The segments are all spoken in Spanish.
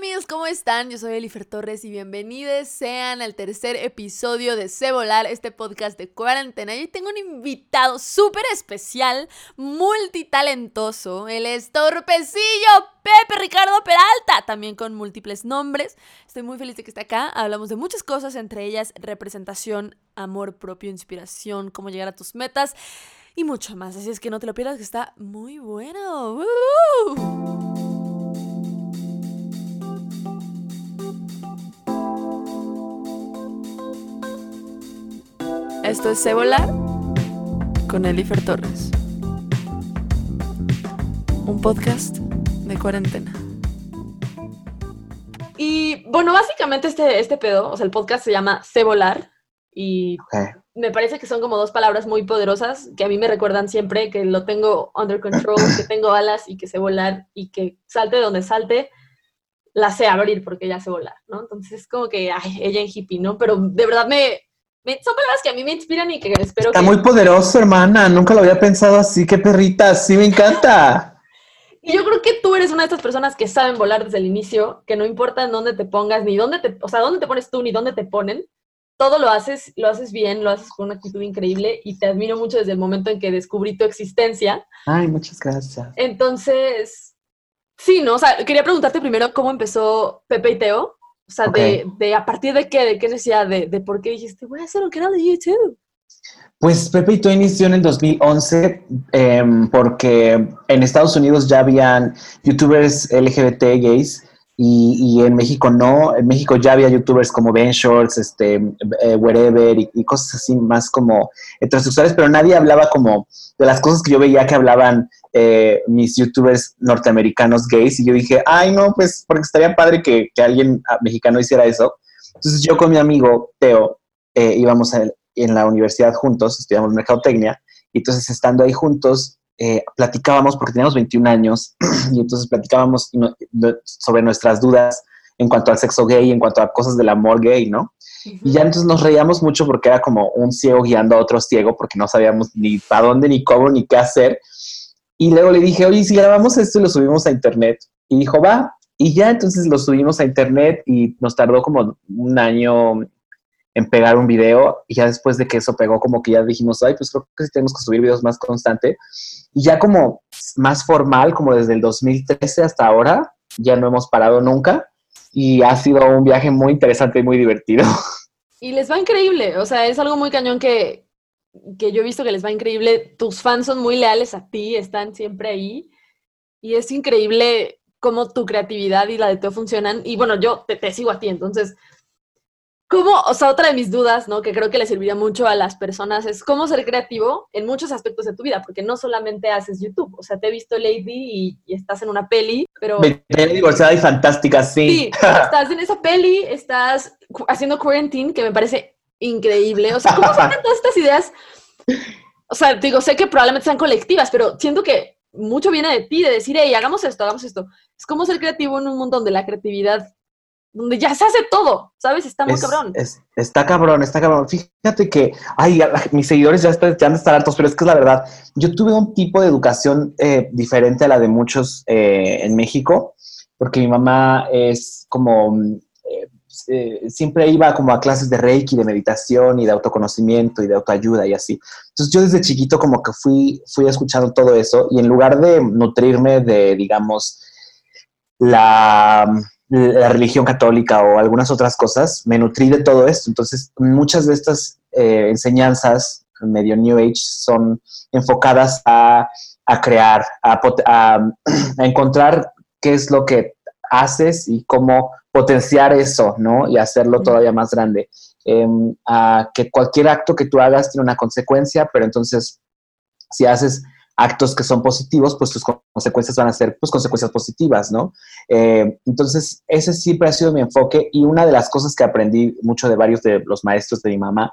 amigos, ¿cómo están? Yo soy Elifer Torres y bienvenidos sean al tercer episodio de Se Volar, este podcast de cuarentena. Y tengo un invitado súper especial, multitalentoso. El estorpecillo Pepe Ricardo Peralta, también con múltiples nombres. Estoy muy feliz de que esté acá. Hablamos de muchas cosas, entre ellas representación, amor propio, inspiración, cómo llegar a tus metas y mucho más. Así es que no te lo pierdas, que está muy bueno. Esto es Cebola con Elifer Torres. Un podcast de cuarentena. Y bueno, básicamente este, este pedo, o sea, el podcast se llama Cebolar y me parece que son como dos palabras muy poderosas que a mí me recuerdan siempre que lo tengo under control, que tengo alas y que sé volar y que salte de donde salte, la sé abrir porque ya sé volar, ¿no? Entonces es como que, ay, ella en hippie, ¿no? Pero de verdad me, son palabras que a mí me inspiran y que espero Está muy poderoso, hermana. Nunca lo había pensado así. Qué perrita. Sí, me encanta. Y yo creo que tú eres una de estas personas que saben volar desde el inicio, que no importa en dónde te pongas, ni dónde te, o sea, dónde te pones tú, ni dónde te ponen, todo lo haces, lo haces bien, lo haces con una actitud increíble y te admiro mucho desde el momento en que descubrí tu existencia. Ay, muchas gracias. Entonces, sí, ¿no? O sea, quería preguntarte primero cómo empezó Pepe y Teo. O sea, de, de, a partir de qué, de qué necesidad, de, de por qué dijiste, voy a hacer un canal de YouTube. Pues Pepe y Teo inició en el 2011 em, porque en Estados Unidos ya habían youtubers LGBT gays y, en México no. En México ya había youtubers como Ben Shorts, este, eh, Wherever y, cosas así más como heterosexuales, pero nadie hablaba como de las cosas que yo veía que hablaban eh, mis youtubers norteamericanos gays y yo dije, ay no, pues porque estaría padre que, que alguien ah, mexicano hiciera eso. Entonces yo con mi amigo Teo eh, íbamos en la universidad juntos, estudiamos mercadotecnia, y entonces estando ahí juntos eh, platicábamos, porque teníamos 21 años, y entonces platicábamos sobre nuestras dudas en cuanto al sexo gay, en cuanto a cosas del amor gay, ¿no? Y ya entonces nos reíamos mucho porque era como un ciego guiando a otro ciego, porque no sabíamos ni para dónde, ni cómo, ni qué hacer. Y luego le dije, oye, si grabamos esto y lo subimos a internet. Y dijo, va. Y ya entonces lo subimos a internet y nos tardó como un año en pegar un video. Y ya después de que eso pegó, como que ya dijimos, ay, pues creo que sí tenemos que subir videos más constante. Y ya como más formal, como desde el 2013 hasta ahora, ya no hemos parado nunca y ha sido un viaje muy interesante y muy divertido. Y les va increíble, o sea, es algo muy cañón que, que yo he visto que les va increíble. Tus fans son muy leales a ti, están siempre ahí y es increíble cómo tu creatividad y la de Teo funcionan. Y bueno, yo te, te sigo a ti, entonces ¿Cómo, o sea, otra de mis dudas, ¿no? Que creo que le serviría mucho a las personas es cómo ser creativo en muchos aspectos de tu vida, porque no solamente haces YouTube, o sea, te he visto Lady y, estás en una peli, pero... Me divorciada y fantástica, sí. Sí, estás en esa peli, estás haciendo Quarantine, que me parece increíble, o sea, ¿cómo sacan todas estas ideas? O sea, digo, sé que probablemente sean colectivas, pero siento que mucho viene de ti, de decir, hey, hagamos esto, hagamos esto. Es como ser creativo en un mundo donde la creatividad donde ya se hace todo, ¿sabes? Está muy cabrón. está cabrón, está cabrón. Fíjate que, ay, mis seguidores ya, están, ya han de estar altos, pero es que es la verdad. Yo tuve un tipo de educación eh, diferente a la de muchos eh, en México, porque mi mamá es como, eh, siempre iba como a clases de Reiki, de meditación y de autoconocimiento y de autoayuda y así. Entonces yo desde chiquito como que fui, fui escuchando todo eso y en lugar de nutrirme de, digamos, la la religión católica o algunas otras cosas, me nutrí de todo esto. Entonces, muchas de estas eh, enseñanzas medio New Age son enfocadas a, crear, a, encontrar qué es lo que haces y cómo potenciar eso, ¿no? Y hacerlo todavía más grande. Em, a que cualquier acto que tú hagas tiene una consecuencia, pero entonces, si haces actos que son positivos, pues tus consecuencias van a ser pues, consecuencias positivas, ¿no? Eh, entonces, ese siempre ha sido mi enfoque y una de las cosas que aprendí mucho de varios de los maestros de mi mamá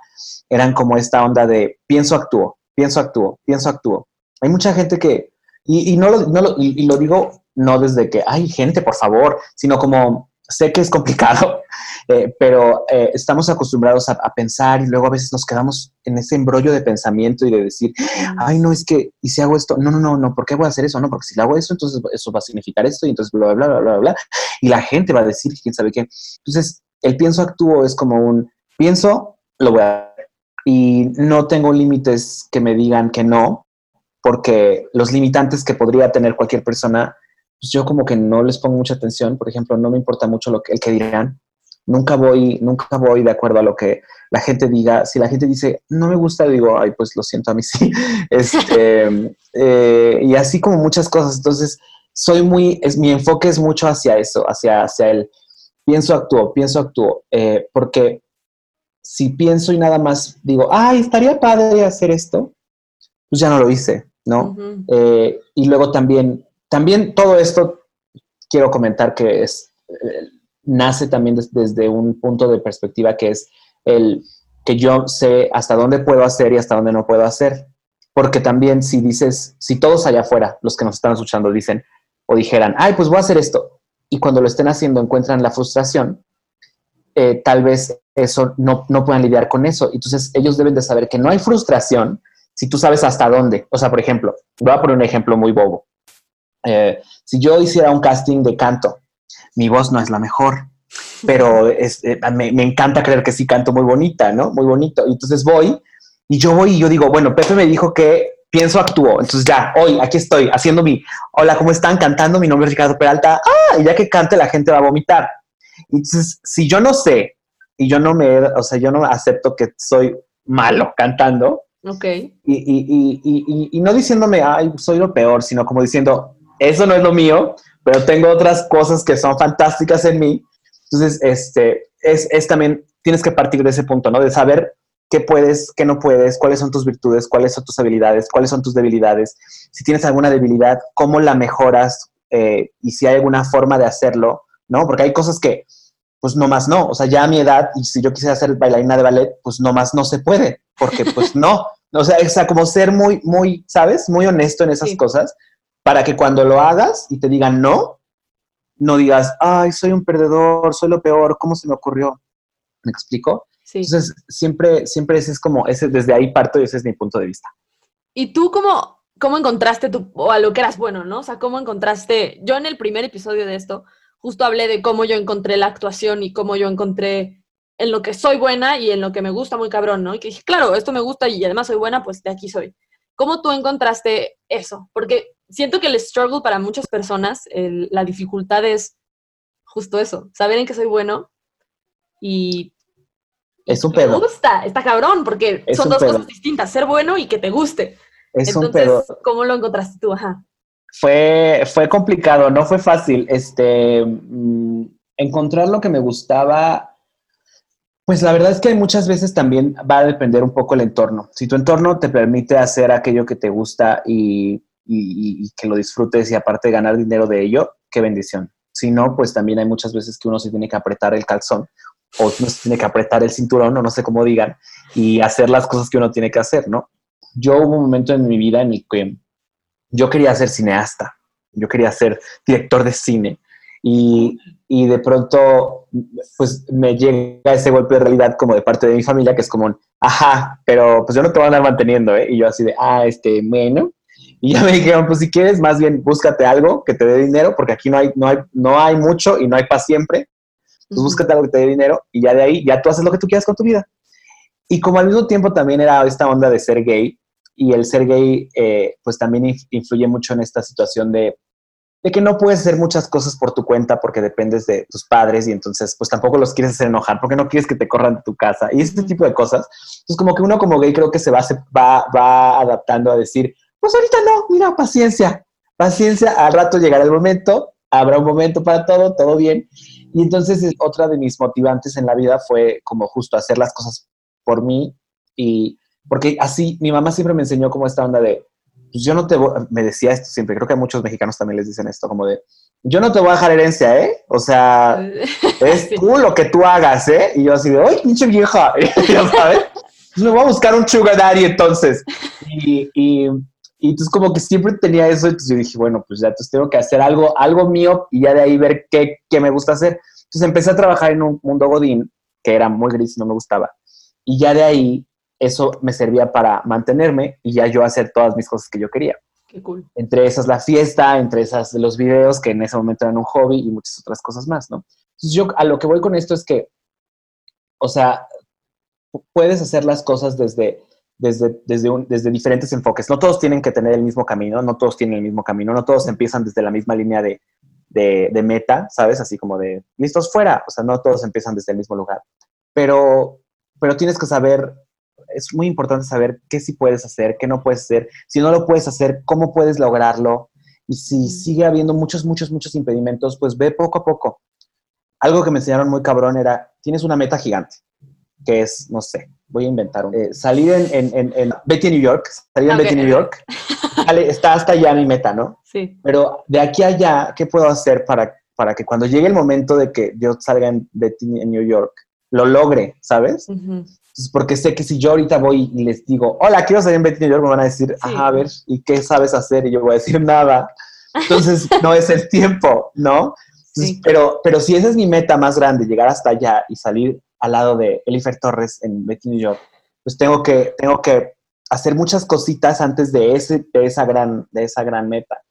eran como esta onda de pienso, actúo, pienso, actúo, pienso, actúo. Hay mucha gente que, y, no, lo, no lo, y, lo digo no desde que, hay gente, por favor, sino como sé que es complicado, eh, pero eh, estamos acostumbrados a, pensar y luego a veces nos quedamos en ese embrollo de pensamiento y de decir, ay, no, es que, ¿y si hago esto? No, no, no, no, ¿por qué voy a hacer eso? No, porque si le hago eso, entonces eso va a significar esto y entonces bla, bla, bla, bla, bla, Y la gente va a decir, quién sabe qué. Entonces, el pienso actúo es como un, pienso, lo voy a hacer. Y no tengo límites que me digan que no, porque los limitantes que podría tener cualquier persona pues yo como que no les pongo mucha atención. Por ejemplo, no me importa mucho lo que, el que dirán. Nunca voy, nunca voy de acuerdo a lo que la gente diga. Si la gente dice, no me gusta, digo, ay, pues lo siento a mí sí. Este, eh, y así como muchas cosas. Entonces, soy muy, es, mi enfoque es mucho hacia eso, hacia, hacia el pienso, actúo, pienso, actúo. Eh, porque si pienso y nada más digo, ay, estaría padre hacer esto, pues ya no lo hice, ¿no? Eh, y luego también también todo esto quiero comentar que es, nace también desde un punto de perspectiva que es el que yo sé hasta dónde puedo hacer y hasta dónde no puedo hacer. Porque también si dices, si todos allá afuera, los que nos están escuchando, dicen o dijeran, ay, pues voy a hacer esto, y cuando lo estén haciendo encuentran la frustración, eh, tal vez eso no, no puedan lidiar con eso. Entonces ellos deben de saber que no hay frustración si tú sabes hasta dónde. O sea, por ejemplo, voy a poner un ejemplo muy bobo. Eh, si yo hiciera un casting de canto, mi voz no es la mejor, pero eh, me, encanta creer que sí canto muy bonita, ¿no? Muy bonito. Y entonces voy y yo voy y yo digo, bueno, Pepe me dijo que pienso, actúo. Entonces ya, hoy aquí estoy haciendo mi, hola, ¿cómo están? Cantando, mi nombre es Ricardo Peralta. Ah, y ya que cante la gente va a vomitar. Entonces, si yo no sé y yo no me, o sea, yo no acepto que soy malo cantando. Ok. Y, y, y, y no diciéndome, ay, soy lo peor, sino como diciendo, eso no es lo mío, pero tengo otras cosas que son fantásticas en mí. Entonces, este, es, es también, tienes que partir de ese punto, ¿no? De saber qué puedes, qué no puedes, cuáles son tus virtudes, cuáles son tus habilidades, cuáles son tus debilidades. Si tienes alguna debilidad, cómo la mejoras eh, y si hay alguna forma de hacerlo, ¿no? Porque hay cosas que, pues no más no. O sea, ya a mi edad, y si yo quisiera ser bailarina de ballet, pues no más no se puede, porque pues no. O sea, o sea, como ser muy, muy, ¿sabes? Muy honesto en esas cosas para que cuando lo hagas y te digan no, no digas, ay, soy un perdedor, soy lo peor, ¿cómo se me ocurrió? ¿Me explico? Sí. Entonces, siempre, siempre ese es como, ese, desde ahí parto y ese es mi punto de vista. ¿Y tú cómo, cómo encontraste tu, o a lo que eras bueno, no? O sea, ¿cómo encontraste, yo en el primer episodio de esto, justo hablé de cómo yo encontré la actuación y cómo yo encontré en lo que soy buena y en lo que me gusta muy cabrón, ¿no? Y que dije, claro, esto me gusta y además soy buena, pues de aquí soy. ¿Cómo tú encontraste eso? Porque siento que el struggle para muchas personas, la dificultad es justo eso, saber en qué soy bueno y... Es un pedo. Me gusta, está cabrón, porque son dos cosas distintas, ser bueno y que te guste. Es un pedo. ¿Cómo lo encontraste tú? Ajá. Fue, fue complicado, no fue fácil. Este, mm, encontrar lo que me gustaba pues la verdad es que muchas veces también va a depender un poco el entorno. Si tu entorno te permite hacer aquello que te gusta y y, que lo disfrutes y aparte ganar dinero de ello, qué bendición. Si no, pues también hay muchas veces que uno se tiene que apretar el calzón o uno se tiene que apretar el cinturón o no sé cómo digan y hacer las cosas que uno tiene que hacer, ¿no? Yo hubo un momento en mi vida en el que yo quería ser cineasta, yo quería ser director de cine y, y de pronto pues me llega ese golpe de realidad como de parte de mi familia que es como, ajá, pero pues yo no te voy a andar manteniendo, ¿eh? Y yo así de, ah, este, bueno, y ya me dijeron, pues si quieres, más bien búscate algo que te dé dinero, porque aquí no hay, no hay, no hay mucho y no hay para siempre. Pues búscate algo que te dé dinero y ya de ahí, ya tú haces lo que tú quieras con tu vida. Y como al mismo tiempo también era esta onda de ser gay, y el ser gay, eh, pues también influye mucho en esta situación de, de que no puedes hacer muchas cosas por tu cuenta porque dependes de tus padres y entonces pues tampoco los quieres hacer enojar porque no quieres que te corran de tu casa y este tipo de cosas. Entonces como que uno como gay creo que se va, se va, va adaptando a decir, pues ahorita no, mira, paciencia, paciencia, al rato llegará el momento, habrá un momento para todo, todo bien. Y entonces otra de mis motivantes en la vida fue como justo hacer las cosas por mí y porque así mi mamá siempre me enseñó como esta onda de, pues yo no te voy, me decía esto siempre, creo que a muchos mexicanos también les dicen esto, como de, yo no te voy a dejar herencia, ¿eh? O sea, es tú lo que tú hagas, ¿eh? Y yo así de, ¡ay, pinche vieja! ya sabes. Pues me voy a buscar un sugar daddy entonces. Y, y, y entonces como que siempre tenía eso, entonces yo dije, bueno, pues ya entonces tengo que hacer algo, algo mío y ya de ahí ver qué, qué me gusta hacer. Entonces empecé a trabajar en un mundo godín que era muy gris y no me gustaba. Y ya de ahí eso me servía para mantenerme y ya yo hacer todas mis cosas que yo quería. Qué cool. Entre esas la fiesta, entre esas los videos, que en ese momento eran un hobby y muchas otras cosas más, ¿no? Entonces yo a lo que voy con esto es que, o sea, puedes hacer las cosas desde, desde, desde, desde diferentes enfoques. No todos tienen que tener el mismo camino, no todos tienen el mismo camino, no todos empiezan desde la misma línea de, de, de meta, ¿sabes? Así como de, listos fuera, o sea, no todos empiezan desde el mismo lugar. Pero, pero tienes que saber es muy importante saber qué sí puedes hacer, qué no puedes hacer. Si no lo puedes hacer, cómo puedes lograrlo. Y si sigue habiendo muchos, muchos, muchos impedimentos, pues ve poco a poco. Algo que me enseñaron muy cabrón era, tienes una meta gigante, que es, no sé, voy a inventar un... Eh, salir en, en, en, Betty New York, salir en Betty New York, está hasta allá mi meta, ¿no? Sí. Pero de aquí a allá, ¿qué puedo hacer para, para que cuando llegue el momento de que yo salga en Betty en New York, lo logre, ¿sabes? porque sé que si yo ahorita voy y les digo, hola, quiero salir en Betty New York, me van a decir, a ver, ¿y qué sabes hacer? Y yo voy a decir nada. Entonces, no es el tiempo, ¿no? pero, pero si esa es mi meta más grande, llegar hasta allá y salir al lado de Elifer Torres en Betty New York, pues tengo que, tengo que hacer muchas cositas antes de, ese, de, esa, gran, de esa gran meta.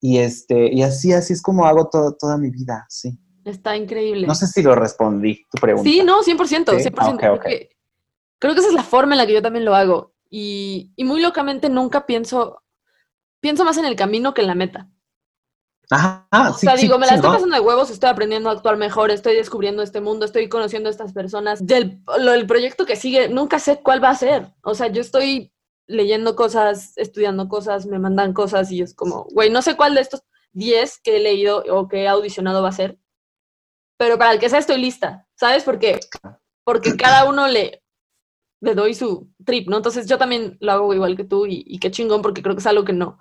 Y, este, y así, así es como hago todo, toda mi vida, sí. Está increíble. No sé si lo respondí, tu pregunta. Sí, no, 100%, 100%. Creo que esa es la forma en la que yo también lo hago. Y, muy locamente nunca pienso, pienso más en el camino que en la meta. Ajá, o sea, digo, me la estoy pasando de huevos, estoy aprendiendo a actuar mejor, estoy descubriendo este mundo, estoy conociendo a estas personas. Del lo, el proyecto que sigue, nunca sé cuál va a ser. O sea, yo estoy leyendo cosas, estudiando cosas, me mandan cosas y es como, güey, no sé cuál de estos 10 que he leído o que he audicionado va a ser, pero para el que sea estoy lista, ¿sabes? Porque, porque cada uno le, le doy su trip, ¿no? Entonces yo también lo hago igual que tú y, qué chingón porque creo que es algo que no,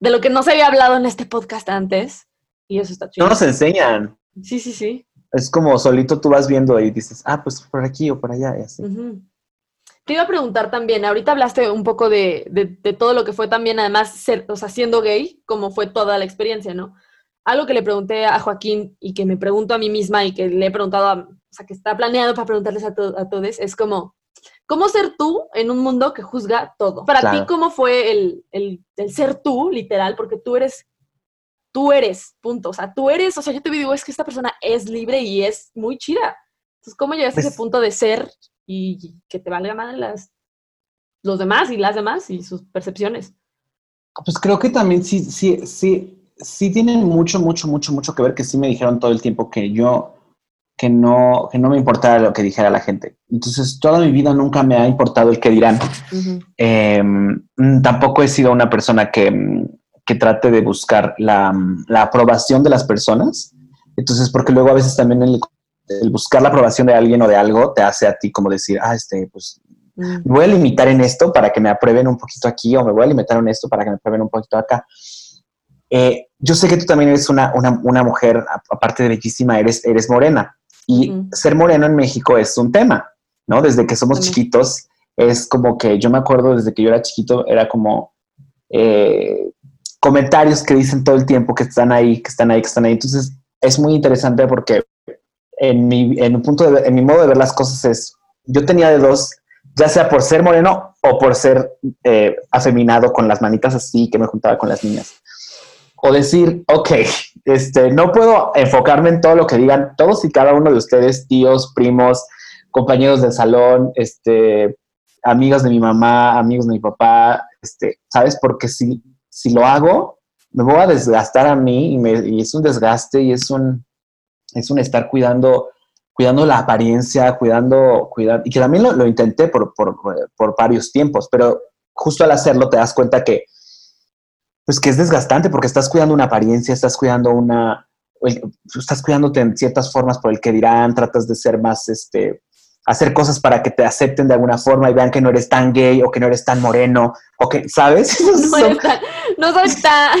de lo que no se había hablado en este podcast antes y eso está chido. No nos enseñan. Sí, sí, sí. Es como solito tú vas viendo y dices, ah, pues por aquí o por allá y así. Te iba a preguntar también, ahorita hablaste un poco de, de, todo lo que fue también, además, ser, o sea, siendo gay, como fue toda la experiencia, ¿no? Algo que le pregunté a Joaquín y que me pregunto a mí misma y que le he preguntado, a, o sea, que está planeado para preguntarles a, a todos, es como, ¿Cómo ser tú en un mundo que juzga todo? Para ti, ¿cómo fue el, el, ser tú, literal? Porque tú eres, tú eres, punto. O sea, tú eres, o sea, yo te digo, es que esta persona es libre y es muy chida. Entonces, ¿cómo llegaste a ese pues punto de ser y que te valga más las, los demás y las demás y sus percepciones? Pues creo que también sí, sí, sí, sí tienen mucho, mucho, mucho, mucho que ver que sí me dijeron todo el tiempo que yo que no, que no me importara lo que dijera la gente. Entonces, toda mi vida nunca me ha importado el que dirán. Em, tampoco he sido una persona que, que trate de buscar la, la, aprobación de las personas. Entonces, porque luego a veces también el, buscar la aprobación de alguien o de algo te hace a ti como decir, ah, este, pues me voy a limitar en esto para que me aprueben un poquito aquí o me voy a limitar en esto para que me aprueben un poquito acá. Eh, yo sé que tú también eres una, una, una, mujer, aparte de bellísima, eres, eres morena. Y ser moreno en México es un tema, ¿no? Desde que somos chiquitos, es como que yo me acuerdo desde que yo era chiquito, era como eh, comentarios que dicen todo el tiempo que están ahí, que están ahí, que están ahí. Entonces es muy interesante porque en mi, en un punto de, en mi modo de ver las cosas es, yo tenía de dos, ya sea por ser moreno o por ser eh, afeminado con las manitas así, que me juntaba con las niñas o decir, ok, este, no puedo enfocarme en todo lo que digan todos y cada uno de ustedes, tíos, primos, compañeros del salón, este, amigos de mi mamá, amigos de mi papá, este, ¿sabes? Porque si, si lo hago, me voy a desgastar a mí y, me, es un desgaste y es un, es un estar cuidando, cuidando la apariencia, cuidando, cuidando, y que también lo, lo intenté por, por, por varios tiempos, pero justo al hacerlo te das cuenta que pues que es desgastante porque estás cuidando una apariencia, estás cuidando una, estás cuidándote en ciertas formas por el que dirán, tratas de ser más, este, hacer cosas para que te acepten de alguna forma y vean que no eres tan gay o que no eres tan moreno o que, ¿sabes? No, soy tan...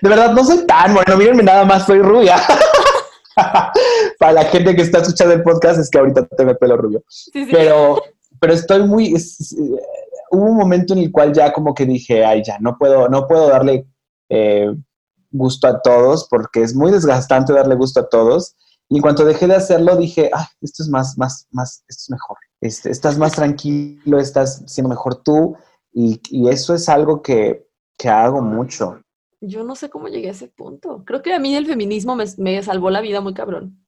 De verdad, no soy tan moreno, mírenme nada más, soy rubia. para la gente que está escuchando el podcast es que ahorita tengo el pelo rubio. Pero, pero estoy muy hubo un momento en el cual ya como que dije, ay, ya, no puedo, no puedo darle eh, gusto a todos porque es muy desgastante darle gusto a todos Y en cuanto dejé de hacerlo, dije, ah, esto es más, más, más, esto es mejor. Este, estás más tranquilo, estás siendo mejor tú. Y, y eso es algo que, que hago mucho. Yo no sé cómo llegué a ese punto. Creo que a mí el feminismo me, me salvó la vida muy cabrón.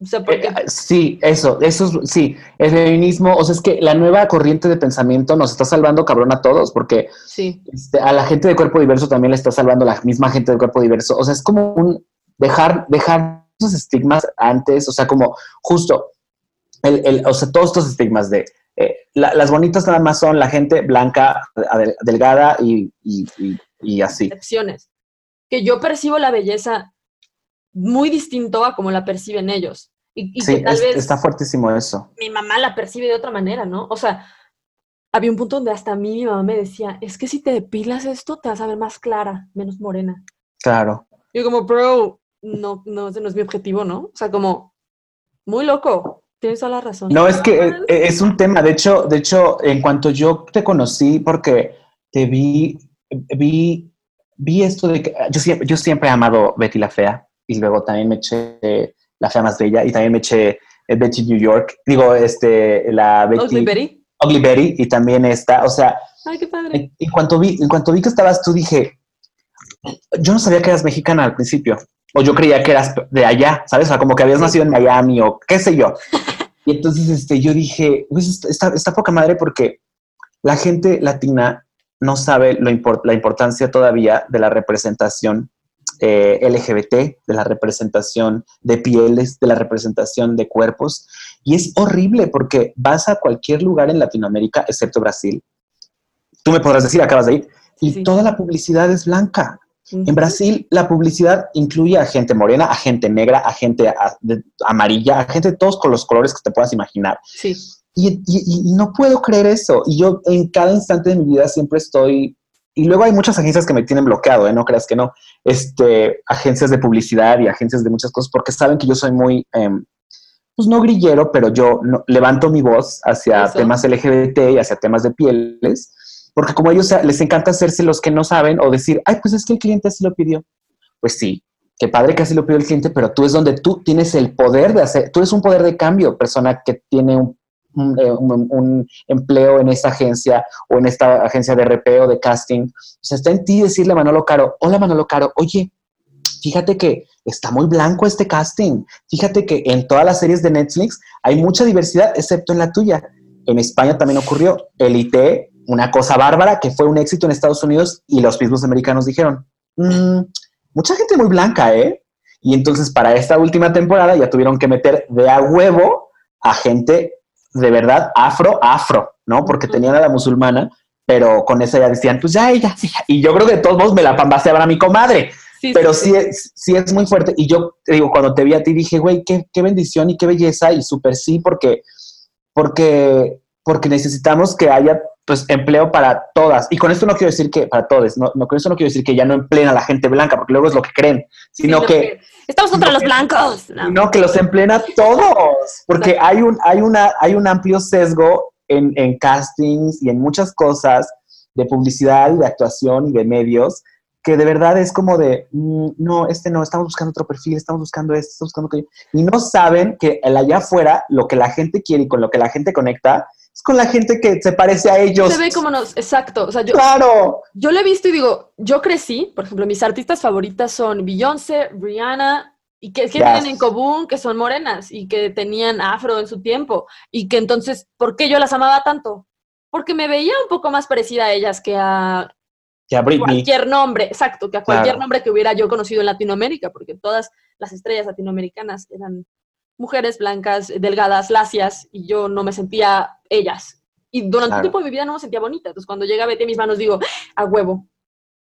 O sea, porque... Eh, sí, eso, eso es, sí, el feminismo, o sea, es que la nueva corriente de pensamiento nos está salvando cabrón a todos, porque sí. este, a la gente de cuerpo diverso también le está salvando la misma gente de cuerpo diverso. O sea, es como un dejar, dejar esos estigmas antes, o sea, como justo, el, el, o sea, todos estos estigmas de eh, la, las bonitas nada más son la gente blanca, delgada y, y, y, y así. Excepciones. Que yo percibo la belleza muy distinto a como la perciben ellos. Y, y Sí, que tal es- vez está fuertísimo eso. mi mamá la percibe de otra manera, ¿no? O sea, había un punto donde hasta a mí mi mamá me decía, es que si te depilas esto, te vas a ver más clara, menos morena. Claro. Yo como, bro, no, no, ese no es mi objetivo, ¿no? O sea, como, muy loco. Tienes toda la razón. No, es que eh, es un tema. De hecho, de hecho, en cuanto yo te conocí, porque te vi, vi, vi esto de que yo siempre, yo siempre he amado Betty la Fea y luego también me eché La Fea Más Bella y también me eché eh, Betty New York. Digo, este, la Betty. Ugly Betty. Ugly Betty y también esta. O sea, Ay, qué padre. en, en cuanto vi, en cuanto vi que estabas tú, dije, yo no sabía que eras mexicana al principio. O yo creía que eras de allá, ¿sabes? O sea, como que habías Sí. nacido en Miami o qué sé yo. Y entonces este, yo dije, pues está, está, está poca madre porque la gente latina no sabe lo import- la importancia todavía de la representación eh, LGBT, de la representación de pieles, de la representación de cuerpos. Y es horrible porque vas a cualquier lugar en Latinoamérica, excepto Brasil. Tú me podrás decir, acabas de ir, y Sí. toda la publicidad es blanca. En. Brasil, la publicidad incluye a gente morena, a gente negra, a gente a- de- amarilla, a gente de todos con los colores que te puedas imaginar. Sí. Y, y- y no puedo creer eso. Y yo en cada instante de mi vida siempre estoy... Y luego hay muchas agencias que me tienen bloqueado, ¿eh? no creas que no. Este, agencias de publicidad y agencias de muchas cosas, porque saben que yo soy muy, em, pues no grillero, pero yo no- levanto mi voz hacia Eso. temas LGBT y hacia temas de pieles, porque como a ellos les encanta hacerse los que no saben o decir, ay, pues es que el cliente así lo pidió. Pues sí, qué padre que así lo pidió el cliente, pero tú es donde tú tienes el poder de hacer, tú eres un poder de cambio, persona que tiene un, un, eh, un- empleo en esta agencia o en esta agencia de RP o de casting. O sea, está en ti decirle a Manolo Caro, hola Manolo Caro, oye, fíjate que está muy blanco este casting. Fíjate que en todas las series de Netflix hay mucha diversidad, excepto en la tuya. En España también ocurrió. Elite, una cosa bárbara que fue un éxito en Estados Unidos y los mismos americanos dijeron, "Mm, mucha gente muy blanca, ¿eh? Y entonces para esta última temporada ya tuvieron que meter de a huevo a gente de verdad afro, afro, ¿no? Porque Ujú. tenían a la musulmana, pero con esa ya decían, pues ya ella, sí. Y yo creo que de todos modos me la pambaseaban a mi comadre Sí, pero sí es, sí es muy fuerte. Y yo digo, cuando te vi a ti dije, güey, qué, qué bendición y qué belleza y súper sí, porque, porque, porque necesitamos que haya pues empleo para todas. Y con esto no quiero decir que para todos, no, no con eso no quiero decir que ya no empleen a la gente blanca, porque luego es lo que creen, sino Sí, que, Estamos contra los blancos. No. no, que los empleen a todos, porque hay un, hay una, hay un amplio sesgo en, en castings y en muchas cosas de publicidad y de actuación y de medios que de verdad es como de, mm, no, este no, estamos buscando otro perfil, estamos buscando esto, estamos buscando aquello. Y no saben que el allá afuera, lo que la gente quiere y con lo que la gente conecta, es con la gente que se parece a ellos. Se ve como nos. Exacto. O sea, yo, Claro. yo lo he visto y digo, yo crecí, por ejemplo, mis artistas favoritas son Beyoncé, Rihanna, y que, que Yes. tienen en común que son morenas y que tenían afro en su tiempo. Y que entonces, ¿por qué yo las amaba tanto? Porque me veía un poco más parecida a ellas que a Ya Britney. cualquier nombre, exacto, que a cualquier Claro. nombre que hubiera yo conocido en Latinoamérica, porque todas las estrellas latinoamericanas eran mujeres blancas, delgadas, lacias, y yo no me sentía ellas. Y durante Claro. un tiempo de mi vida no me sentía bonita. Entonces, cuando llega Betty a mis manos, digo, a huevo.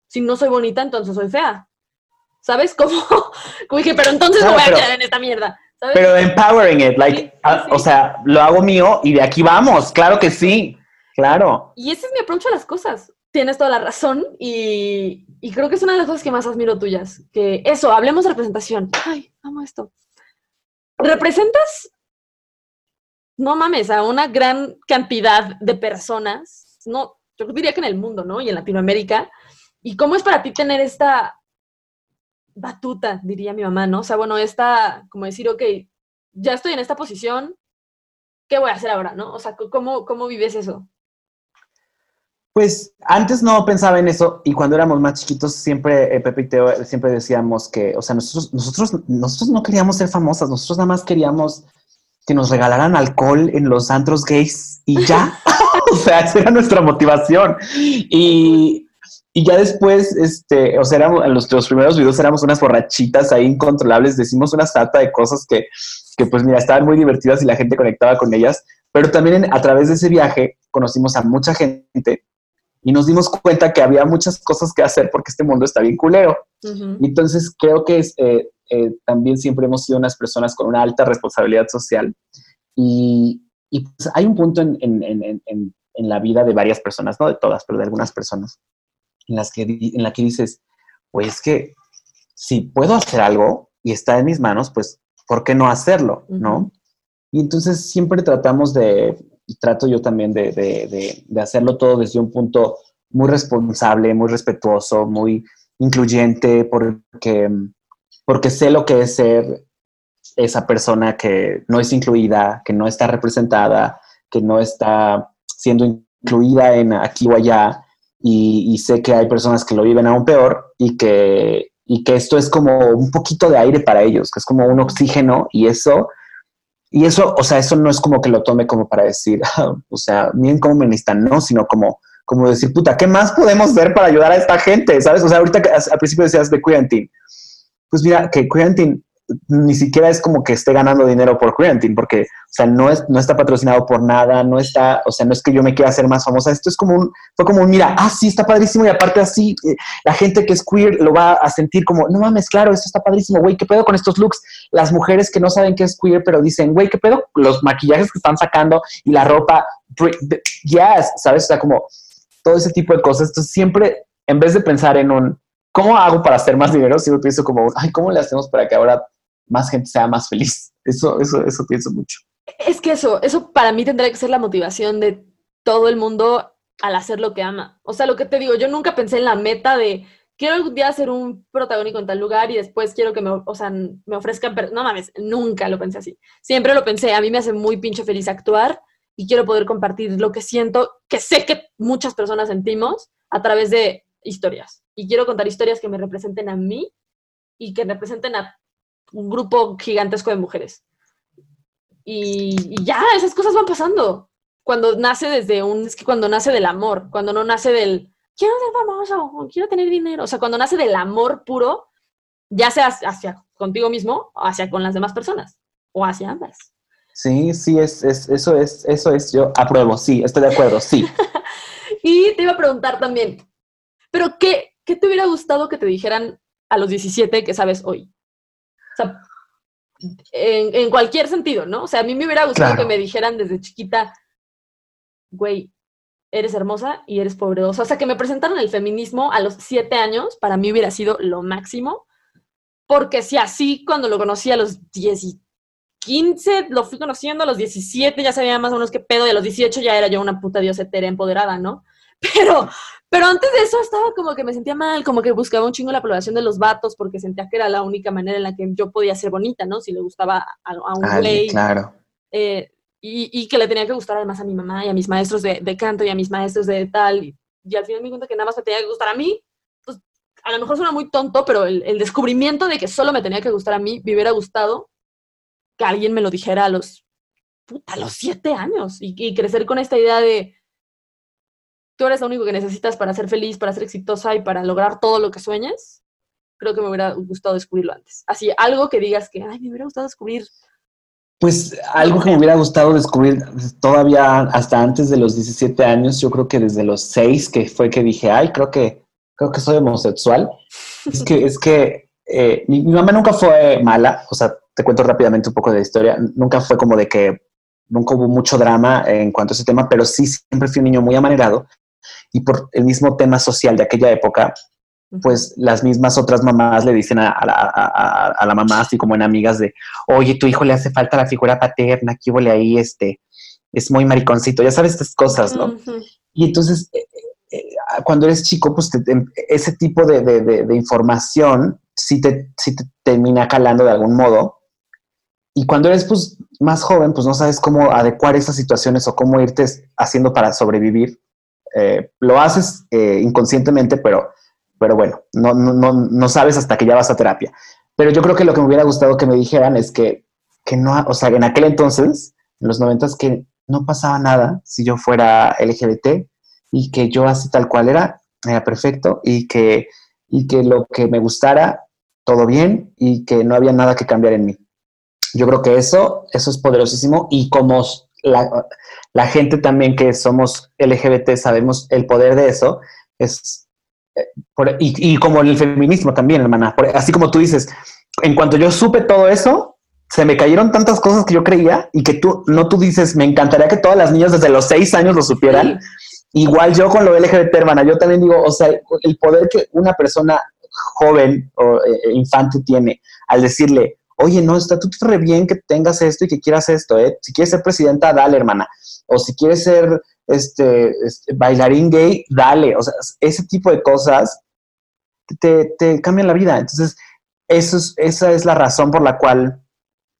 Si no soy bonita, entonces soy fea. ¿Sabes? Como, como dije, pero entonces Claro, me voy pero- a quedar en esta mierda. ¿Sabes? Pero empowering it, like, Sí, ah, sí. o sea, lo hago mío y de aquí vamos, claro que sí, claro. Y ese es mi approach a las cosas. Tienes toda la razón y, y creo que es una de las cosas que más admiro tuyas. Que eso, hablemos de representación. Ay, amo esto. Representas, no mames, a una gran cantidad de personas, no, yo diría que en el mundo, ¿no? Y en Latinoamérica. ¿Y cómo es para ti tener esta batuta, diría mi mamá, ¿no? O sea, bueno, esta, como decir, ok, ya estoy en esta posición, ¿qué voy a hacer ahora, no? O sea, ¿cómo, cómo vives eso? Pues antes no pensaba en eso y cuando éramos más chiquitos siempre, eh, Pepe y Teo, siempre decíamos que, o sea, nosotros, nosotros, nosotros no queríamos ser famosas, nosotros nada más queríamos que nos regalaran alcohol en los antros gays y ya. o sea, esa era nuestra motivación. Y, y ya después, este, o sea, éramos, en los, los, primeros videos éramos unas borrachitas ahí incontrolables, decimos una sarta de cosas que, que, pues mira, estaban muy divertidas y la gente conectaba con ellas, pero también a través de ese viaje conocimos a mucha gente y nos dimos cuenta que había muchas cosas que hacer porque este mundo está bien culero. Entonces creo que es, eh, eh, también siempre hemos sido unas personas con una alta responsabilidad social y, y pues hay un punto en, en, en, en, la vida de varias personas, no de todas, pero de algunas personas, en las que, en la que dices, pues que si puedo hacer algo y está en mis manos, pues, ¿por qué no hacerlo? ¿No? Y entonces siempre tratamos de, y trato yo también de, de, de, hacerlo todo desde un punto muy responsable, muy respetuoso, muy incluyente, porque, porque sé lo que es ser esa persona que no es incluida, que no está representada, que no está siendo incluida en aquí o allá, y, sé que hay personas que lo viven aún peor y que, y que esto es como un poquito de aire para ellos, que es como un oxígeno, y eso y eso, o sea, eso no es como que lo tome como para decir, o sea, miren cómo me necesitan, no, sino como, como decir, puta, ¿qué más podemos ver para ayudar a esta gente? ¿Sabes? O sea, ahorita al principio decías de Queerantin. Pues mira, que Queerantin ni siquiera es como que esté ganando dinero por Quarantine, porque, o sea, no, es, no está patrocinado por nada, no está, o sea, no es que yo me quiera hacer más famosa, esto es como un, fue como un, mira, ah, sí, está padrísimo, y aparte así, eh, la gente que es queer lo va a sentir como, no mames, claro, esto está padrísimo, güey, ¿qué pedo con estos looks? Las mujeres que no saben qué es queer, pero dicen, güey, ¿qué pedo? Los maquillajes que están sacando y la ropa, yes, ¿sabes? O sea, como todo ese tipo de cosas, entonces siempre, en vez de pensar en un, ¿cómo hago para hacer más dinero? Siempre pienso como, ay, ¿cómo le hacemos para que ahora más gente sea más feliz. Eso, eso, eso pienso mucho. Es que eso, eso para mí tendría que ser la motivación de todo el mundo al hacer lo que ama. O sea, lo que te digo, yo nunca pensé en la meta de quiero algún día ser un protagónico en tal lugar y después quiero que me, o sea, me ofrezcan, no mames, nunca lo pensé así. Siempre lo pensé, a mí me hace muy pinche feliz actuar y quiero poder compartir lo que siento, que sé que muchas personas sentimos a través de historias. Y quiero contar historias que me representen a mí y que representen a un grupo gigantesco de mujeres. Y, ya, esas cosas van pasando. Cuando nace desde un, es que cuando nace del amor, cuando no nace del, quiero ser famoso, quiero tener dinero, o sea, cuando nace del amor puro, ya sea hacia contigo mismo, o hacia con las demás personas, o hacia ambas. Sí, sí, es, es, eso es, eso es, yo apruebo, sí, estoy de acuerdo, sí. y te iba a preguntar también, pero qué, ¿qué te hubiera gustado que te dijeran a los 17 que sabes hoy? sea, en, cualquier sentido, ¿no? O sea, a mí me hubiera gustado que me dijeran desde chiquita, güey, eres hermosa y eres poderosa. O sea, que me presentaran el feminismo a los siete años, para mí hubiera sido lo máximo. Porque si así, cuando lo conocí a los 10 y 15, lo fui conociendo, a los 17 ya sabía más o menos qué pedo, y a los 18 ya era yo una puta diosa empoderada, ¿no? Pero, pero antes de eso estaba como que me sentía mal, como que buscaba un chingo la aprobación de los vatos porque sentía que era la única manera en la que yo podía ser bonita, ¿no? Si le gustaba a, un güey. Claro. Eh, y, y, que le tenía que gustar además a mi mamá y a mis maestros de, de canto y a mis maestros de tal. Y, al final me di cuenta que nada más me tenía que gustar a mí. Pues a lo mejor suena muy tonto, pero el, el descubrimiento de que solo me tenía que gustar a mí me hubiera gustado que alguien me lo dijera a los, puta, a los siete años y, y crecer con esta idea de tú eres lo único que necesitas para ser feliz, para ser exitosa y para lograr todo lo que sueñes, creo que me hubiera gustado descubrirlo antes. Así, algo que digas que, ay, me hubiera gustado descubrir. Pues algo que me hubiera gustado descubrir todavía hasta antes de los 17 años, yo creo que desde los 6, que fue que dije, ay, creo que, creo que soy homosexual. es que, es que eh, mi, mi mamá nunca fue mala, o sea, te cuento rápidamente un poco de la historia, nunca fue como de que nunca hubo mucho drama en cuanto a ese tema, pero sí siempre fui un niño muy amanerado y por el mismo tema social de aquella época, pues las mismas otras mamás le dicen a, la mamá, así como en amigas, de, oye, tu hijo le hace falta la figura paterna, aquí huele ahí, este, es muy mariconcito, ya sabes estas cosas, ¿no? Y entonces, eh, eh, eh, cuando eres chico, pues em, ese tipo de, información sí te, sí te termina calando de algún modo. y cuando eres pues más joven, pues no sabes cómo adecuar esas situaciones o cómo irte haciendo para sobrevivir. Eh, lo haces eh, inconscientemente, pero, pero bueno, no, no, no sabes hasta que ya vas a terapia. Pero yo creo que lo que me hubiera gustado que me dijeran es que, que no, o sea, en aquel entonces, en los noventas, que no pasaba nada si yo fuera LGBT y que yo así tal cual era, era perfecto y que, y que lo que me gustara, todo bien y que no había nada que cambiar en mí. Yo creo que eso, eso es poderosísimo y como la, la gente también que somos LGBT sabemos el poder de eso, es, eh, y, y, como el feminismo también, hermana, así como tú dices, en cuanto yo supe todo eso, se me cayeron tantas cosas que yo creía y que tú, no tú dices, me encantaría que todas las niñas desde los seis años lo supieran. Igual yo con lo LGBT, hermana, yo también digo, o sea, el poder que una persona joven o eh, infante tiene al decirle, oye, no, está tú re bien que tengas esto y que quieras esto, ¿eh? Si quieres ser presidenta, dale, hermana. O si quieres ser este, este bailarín gay, dale. O sea, ese tipo de cosas te, te cambian la vida. Entonces, eso es, esa es la razón por la cual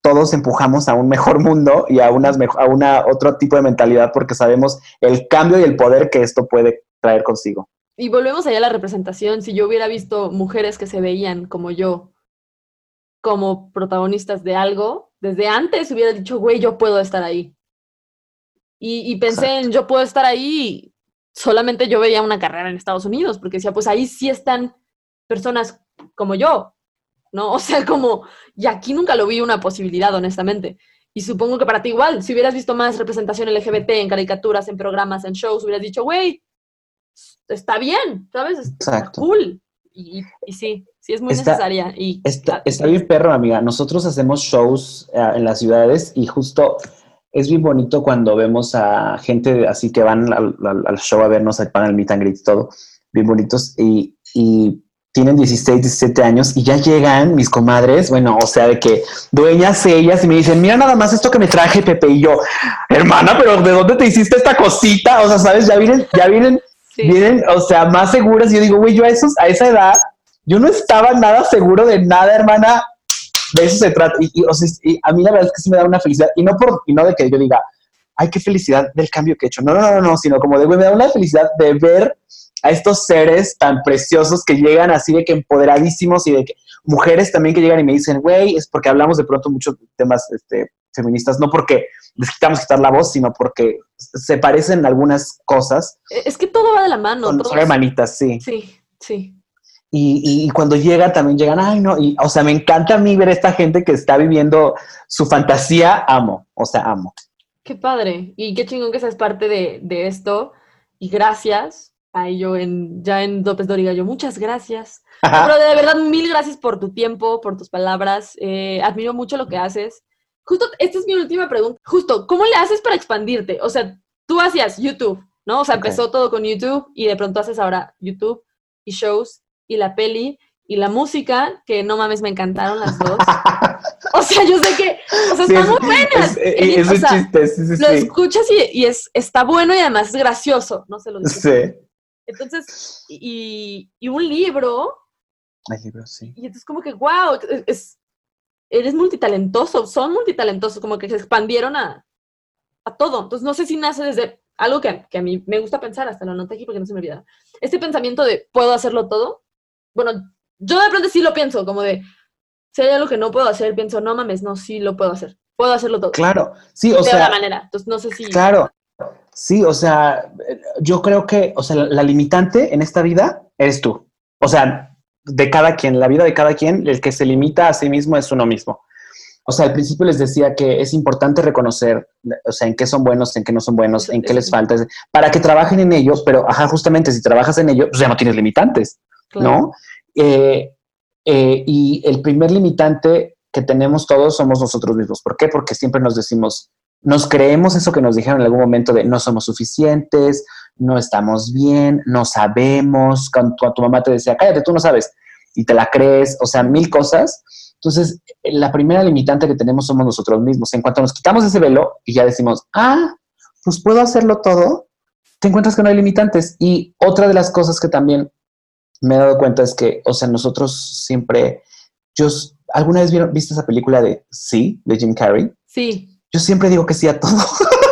todos empujamos a un mejor mundo y a, unas a una otro tipo de mentalidad porque sabemos el cambio y el poder que esto puede traer consigo. Y volvemos allá a la representación. Si yo hubiera visto mujeres que se veían como yo, como protagonistas de algo, desde antes hubiera dicho, güey, yo puedo estar ahí. Y, pensé en, yo puedo estar ahí, solamente yo veía una carrera en Estados Unidos, porque decía, pues ahí sí están personas como yo, ¿no? O sea, como, y aquí nunca lo vi una posibilidad, honestamente. Y supongo que para ti igual, si hubieras visto más representación LGBT en caricaturas, en programas, en shows, hubieras dicho, güey, está bien, ¿sabes? Está cool. Y, y, sí, sí es muy necesaria. Y, está, está bien perro, amiga. Nosotros hacemos shows eh, en las ciudades y justo es bien bonito cuando vemos a gente así que van al, show a vernos, pagan el meet and greet y todo, bien bonitos. Y, y tienen 16, 17 años y ya llegan mis comadres, bueno, o sea, de que dueñas ellas y me dicen, mira nada más esto que me traje Pepe y yo, hermana, pero ¿de dónde te hiciste esta cosita? O sea, sabes, ya vienen, ya vienen, vienen, o sea, más seguras. Y yo digo, güey, yo a esos, a esa edad, yo no estaba nada seguro de nada, hermana. De eso se trata. Y, o sea, a mí la verdad es que sí me da una felicidad. Y no por, y no de que yo diga, ay, qué felicidad del cambio que he hecho. No, no, no, no, sino como de, güey, me da una felicidad de ver a estos seres tan preciosos que llegan así de que empoderadísimos y de que mujeres también que llegan y me dicen, güey, es porque hablamos de pronto muchos temas este, feministas, no porque les quitamos quitar la voz, sino porque se parecen algunas cosas. Es que todo va de la mano. Son, hermanitas, sí. Sí, sí. Y, y, cuando llega también llegan, ay, no, y, o sea, me encanta a mí ver esta gente que está viviendo su fantasía, amo, o sea, amo. Qué padre, y qué chingón que seas parte de, de esto, y gracias, Ahí yo en, ya en López Doriga, yo muchas gracias. Pero de verdad, mil gracias por tu tiempo, por tus palabras. Eh, admiro mucho lo que haces. Justo, esta es mi última pregunta. Justo, ¿cómo le haces para expandirte? O sea, tú hacías YouTube, ¿no? O sea, empezó todo con YouTube y de pronto haces ahora YouTube y shows y la peli y la música, que no mames, me encantaron las dos. o sea, yo sé que, o sea, están muy buenas. Es, un chiste, sí, sí, Lo escuchas y, y, es, está bueno y además es gracioso, no se lo digo. Sí. Entonces, y, y un libro. El libro, sí. Y entonces como que, wow, es, eres multitalentoso, son multitalentosos, como que se expandieron a, a todo. Entonces, no sé si nace desde algo que, que, a mí me gusta pensar, hasta lo anoté aquí porque no se me olvida. Este pensamiento de, ¿puedo hacerlo todo? Bueno, yo de pronto sí lo pienso, como de, si hay algo que no puedo hacer, pienso, no mames, no, sí lo puedo hacer. Puedo hacerlo todo. Claro, sí, o sea. De manera. Entonces, no sé si. Claro, Sí, o sea, yo creo que, o sea, la, limitante en esta vida eres tú. O sea, de cada quien, la vida de cada quien, el que se limita a sí mismo es uno mismo. O sea, al principio les decía que es importante reconocer, o sea, en qué son buenos, en qué no son buenos, en qué les falta, para que trabajen en ello, pero, ajá, justamente si trabajas en ello, pues ya no tienes limitantes, ¿no? Eh, eh, y el primer limitante que tenemos todos somos nosotros mismos. ¿Por qué? Porque siempre nos decimos, nos creemos eso que nos dijeron en algún momento de no somos suficientes, no estamos bien, no sabemos, cuando tu, mamá te decía, cállate, tú no sabes, y te la crees, o sea, mil cosas. Entonces, la primera limitante que tenemos somos nosotros mismos. En cuanto nos quitamos ese velo y ya decimos, ah, pues puedo hacerlo todo, te encuentras que no hay limitantes. Y otra de las cosas que también me he dado cuenta es que, o sea, nosotros siempre, yo ¿alguna vez vieron, viste esa película de Sí, de Jim Carrey? Sí. Yo siempre digo que sí a todo.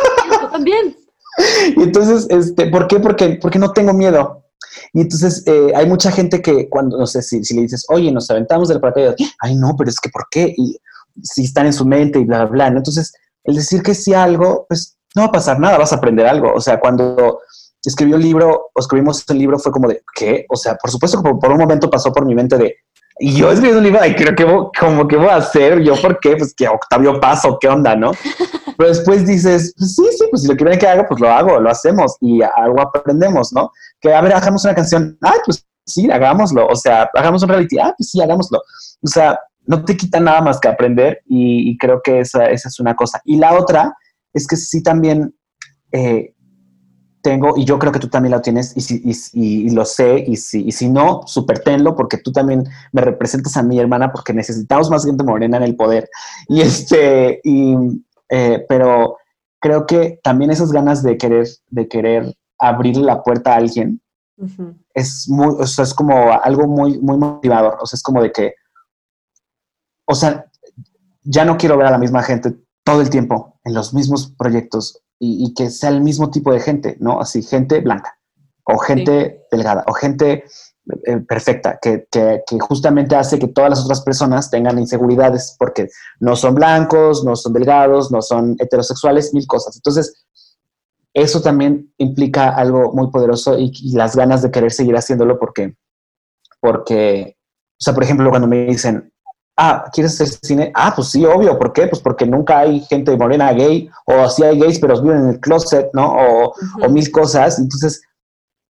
Y entonces, este, ¿por qué? Porque, porque no tengo miedo. Y entonces eh, hay mucha gente que cuando, no sé, si, si le dices, oye, nos aventamos del paracaídas, ay, no, pero es que ¿por qué? Y si están en su mente y bla, bla, bla. Entonces, el decir que sí algo, pues no va a pasar nada, vas a aprender algo. O sea, cuando escribió el libro, o escribimos el libro, fue como de, ¿qué? O sea, por supuesto que por, por un momento pasó por mi mente de, y yo escribiendo un libro, ay, creo que como que voy a hacer, yo, ¿por qué? Pues que Octavio Paso, ¿qué onda, no? Pero después dices, pues sí, sí, pues si lo quieren que haga, pues lo hago, lo hacemos y algo aprendemos, ¿no? Que, a ver, hagamos una canción, ay, pues sí, hagámoslo, o sea, hagamos un reality, ah, pues sí, hagámoslo. O sea, no te quita nada más que aprender y, y creo que esa, esa es una cosa. Y la otra es que sí también eh, tengo, y yo creo que tú también lo tienes, y, si, y, y- y lo sé, y si, y si no, súper tenlo, porque tú también me representas a mi hermana, porque necesitamos más gente morena en el poder. Y este, y, eh, pero creo que también esas ganas de querer, de querer abrir la puerta a alguien es muy, o sea, es como algo muy, muy motivador. O sea, es como de que, o sea, ya no quiero ver a la misma gente todo el tiempo en los mismos proyectos y, y que sea el mismo tipo de gente, ¿no? Así, gente blanca o gente delgada o gente eh, perfecta, que, que, que justamente hace que todas las otras personas tengan inseguridades porque no son blancos, no son delgados, no son heterosexuales, mil cosas. Entonces, eso también implica algo muy poderoso y, y las ganas de querer seguir haciéndolo porque, porque, o sea, por ejemplo, cuando me dicen, ah, ¿quieres hacer cine? Ah, pues sí, obvio, ¿por qué? Pues porque nunca hay gente morena gay, o sí hay gays, pero viven en el closet, ¿no? O, mil cosas. Entonces,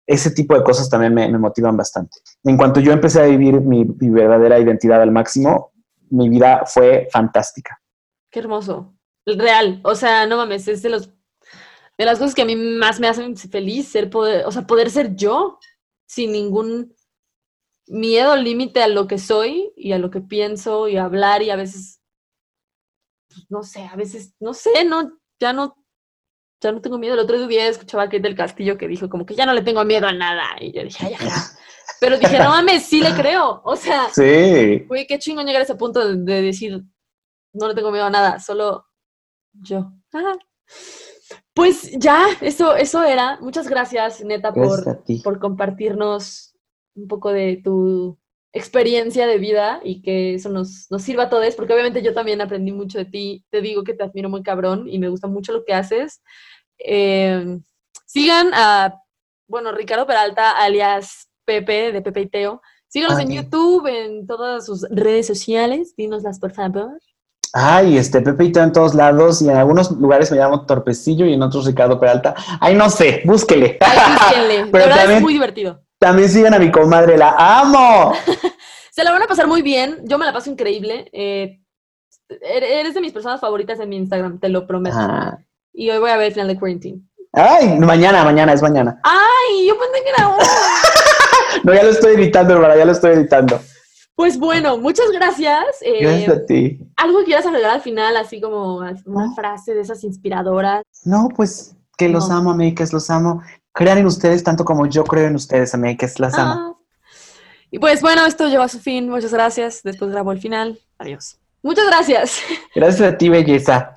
ese tipo de cosas también me, me motivan bastante. En cuanto yo empecé a vivir mi, mi verdadera identidad al máximo, mi vida fue fantástica. Qué hermoso. Real. O sea, no mames, es de los de las cosas que a mí más me hacen feliz ser poder, o sea, poder ser yo sin ningún miedo límite a lo que soy y a lo que pienso y a hablar y a veces pues, no sé, a veces no sé, no ya no ya no tengo miedo. El otro día escuchaba a Kate del Castillo que dijo como que ya no le tengo miedo a nada y yo dije, ay, ajá. Pero dije, no mames, sí le creo. O sea, Sí. Güey, qué chingón llegar a ese punto de, de decir, no le tengo miedo a nada, solo yo. Ajá. Pues ya, eso, eso era. Muchas gracias, neta, Gracias por compartirnos un poco de tu experiencia de vida y que eso nos, nos sirva a todos, porque obviamente yo también aprendí mucho de ti. Te digo que te admiro muy cabrón y me gusta mucho lo que haces. Eh, sigan a, bueno, Ricardo Peralta, alias Pepe, de Pepe y Teo. Síganos en. YouTube, en todas sus redes sociales. Dínoslas, por favor. Ay, este Pepe y Teo en todos lados y en algunos lugares me llamo Torpecillo y en otros Ricardo Peralta. Ay, no sé, búsquele. Ay, búsquenle. Pero también- es muy divertido. También sigan a mi comadre, la amo. Se la van a pasar muy bien. Yo me la paso increíble. Eh, er- eres de mis personas favoritas en mi Instagram, te lo prometo. Ah. Y hoy voy a ver el final de Quarantine. Ay, mañana, mañana, es mañana. Ay, yo pensé que era hoy. No, ya lo estoy editando, hermana, ya lo estoy editando. Pues bueno, muchas gracias. Eh, Gracias a ti. ¿Algo que quieras agregar al final, así como una frase de esas inspiradoras? No, pues que los No. amo, amigues, los amo. Crean en ustedes tanto como yo creo en ustedes, amigues, las amo. Ah. Y pues bueno, esto llegó a su fin. Muchas gracias. Después grabo el final. Adiós. Muchas gracias. Gracias a ti, belleza.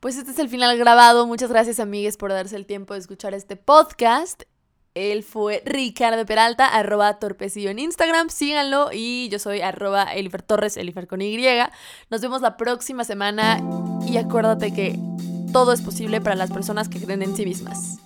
Pues este es el final grabado. Muchas gracias, amigues, por darse el tiempo de escuchar este podcast. Él fue Ricardo Peralta, arroba torpecillo en Instagram. Síganlo y yo soy arroba Elifer Torres, Elifer con Y. Nos vemos la próxima semana y acuérdate que todo es posible para las personas que creen en sí mismas.